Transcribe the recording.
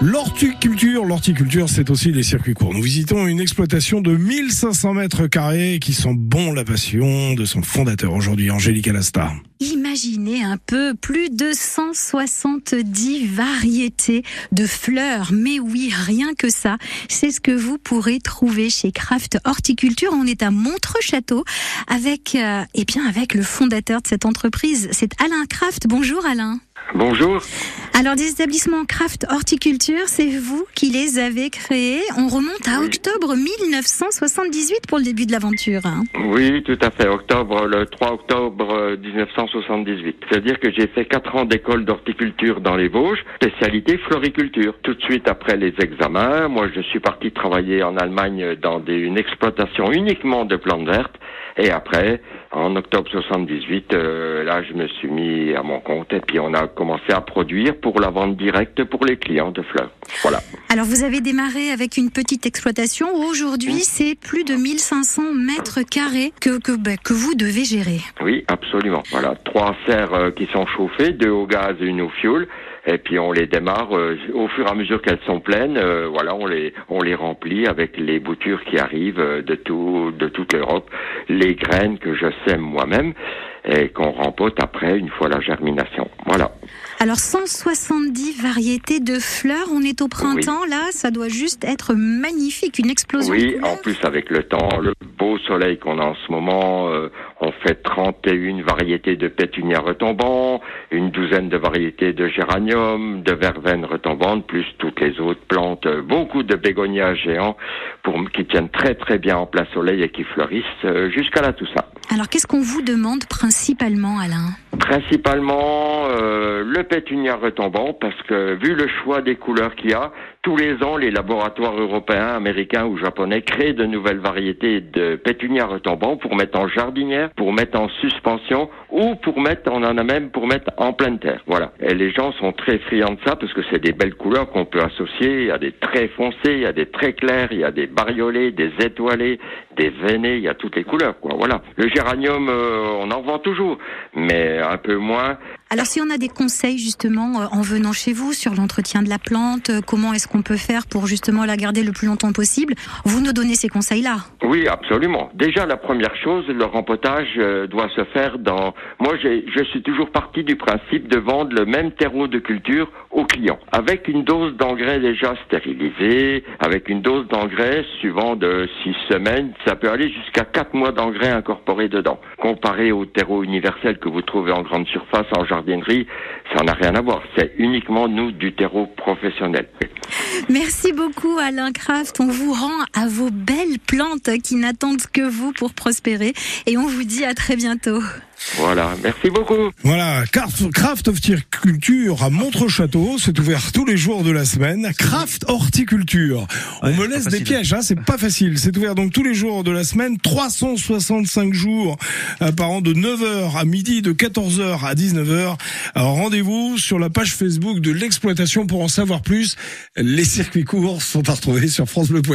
L'horticulture, l'horticulture, c'est aussi les circuits courts. Nous visitons une exploitation de 1500 mètres carrés qui sont bon la passion de son fondateur aujourd'hui, Angélique Alastar. Imaginez un peu plus de 170 variétés de fleurs. Mais oui, rien que ça, c'est ce que vous pourrez trouver chez Craft Horticulture. On est à Montreux-Château avec, euh, eh bien, avec le fondateur de cette entreprise. C'est Alain Craft. Bonjour Alain. Bonjour. Alors, des établissements Craft Horticulture, c'est vous qui les avez créés. On remonte à octobre 1978 pour le début de l'aventure. hein. Oui, tout à fait. Octobre, le 3 octobre euh, 1978. C'est-à-dire que j'ai fait quatre ans d'école d'horticulture dans les Vosges, spécialité floriculture. Tout de suite après les examens, moi je suis parti travailler en Allemagne dans des- une exploitation uniquement de plantes vertes. Et après, en octobre 78, euh, là je me suis mis à mon compte et puis on a commencé à produire pour la vente directe pour les clients de fleurs. Voilà. Alors, vous avez démarré avec une petite exploitation. Aujourd'hui, c'est plus de 1500 mètres carrés que, que, ben, que vous devez gérer. Oui, absolument. Voilà, trois serres euh, qui sont chauffées, deux au gaz et une au fioul. Et puis on les démarre euh, au fur et à mesure qu'elles sont pleines. euh, voilà, on les on les remplit avec les boutures qui arrivent euh, de tout de toute l'Europe, les graines que je sème moi-même et qu'on rempote après une fois la germination. Alors, 170 variétés de fleurs. On est au printemps, là. Ça doit juste être magnifique. Une explosion Oui, en plus avec le temps, le beau soleil qu'on a en ce moment, euh, on fait 31 variétés de pétunia retombants, une douzaine de variétés de géranium, de verveine retombante, plus toutes les autres plantes, beaucoup de bégonias géants pour qui tiennent très très bien en plein soleil et qui fleurissent euh, jusqu'à là tout ça. Alors, qu'est-ce qu'on vous demande principalement, Alain? Principalement euh, le pétunia retombant parce que vu le choix des couleurs qu'il y a, tous les ans les laboratoires européens, américains ou japonais créent de nouvelles variétés de pétunia retombant pour mettre en jardinière, pour mettre en suspension ou pour mettre, on en a même pour mettre en pleine terre. Voilà. Et les gens sont très friands de ça parce que c'est des belles couleurs qu'on peut associer. A des très foncés, a des très clairs, il y a des bariolés, des étoilés, des veinés, il y a toutes les couleurs. Quoi. Voilà. Le géranium, euh, on en vend toujours, mais un peu moins. Alors, si on a des conseils, justement, euh, en venant chez vous sur l'entretien de la plante, euh, comment est-ce qu'on peut faire pour, justement, la garder le plus longtemps possible, vous nous donnez ces conseils-là. Oui, absolument. Déjà, la première chose, le rempotage euh, doit se faire dans. Moi, je suis toujours parti du principe de vendre le même terreau de culture aux clients, avec une dose d'engrais déjà stérilisée, avec une dose d'engrais suivant de six semaines. Ça peut aller jusqu'à quatre mois d'engrais incorporés dedans. Comparé au terreau universel que vous trouvez en grande surface, en jardinerie, ça n'a rien à voir. C'est uniquement nous du terreau professionnel. Merci beaucoup, Alain Kraft. On vous rend à vos belles plantes qui n'attendent que vous pour prospérer. Et on vous dit à très bientôt. Voilà. Merci beaucoup. Voilà, Craft, Horticulture à Montreux-Château, c'est ouvert tous les jours de la semaine. Craft Horticulture. On Ouais, me laisse des pièges, hein, c'est pas facile. C'est ouvert donc tous les jours de la semaine, 365 jours euh, par an de 9h à midi, de 14h à 19h. Alors rendez-vous sur la page Facebook de l'exploitation pour en savoir plus. Les circuits courts sont à retrouver sur francebleu.fr.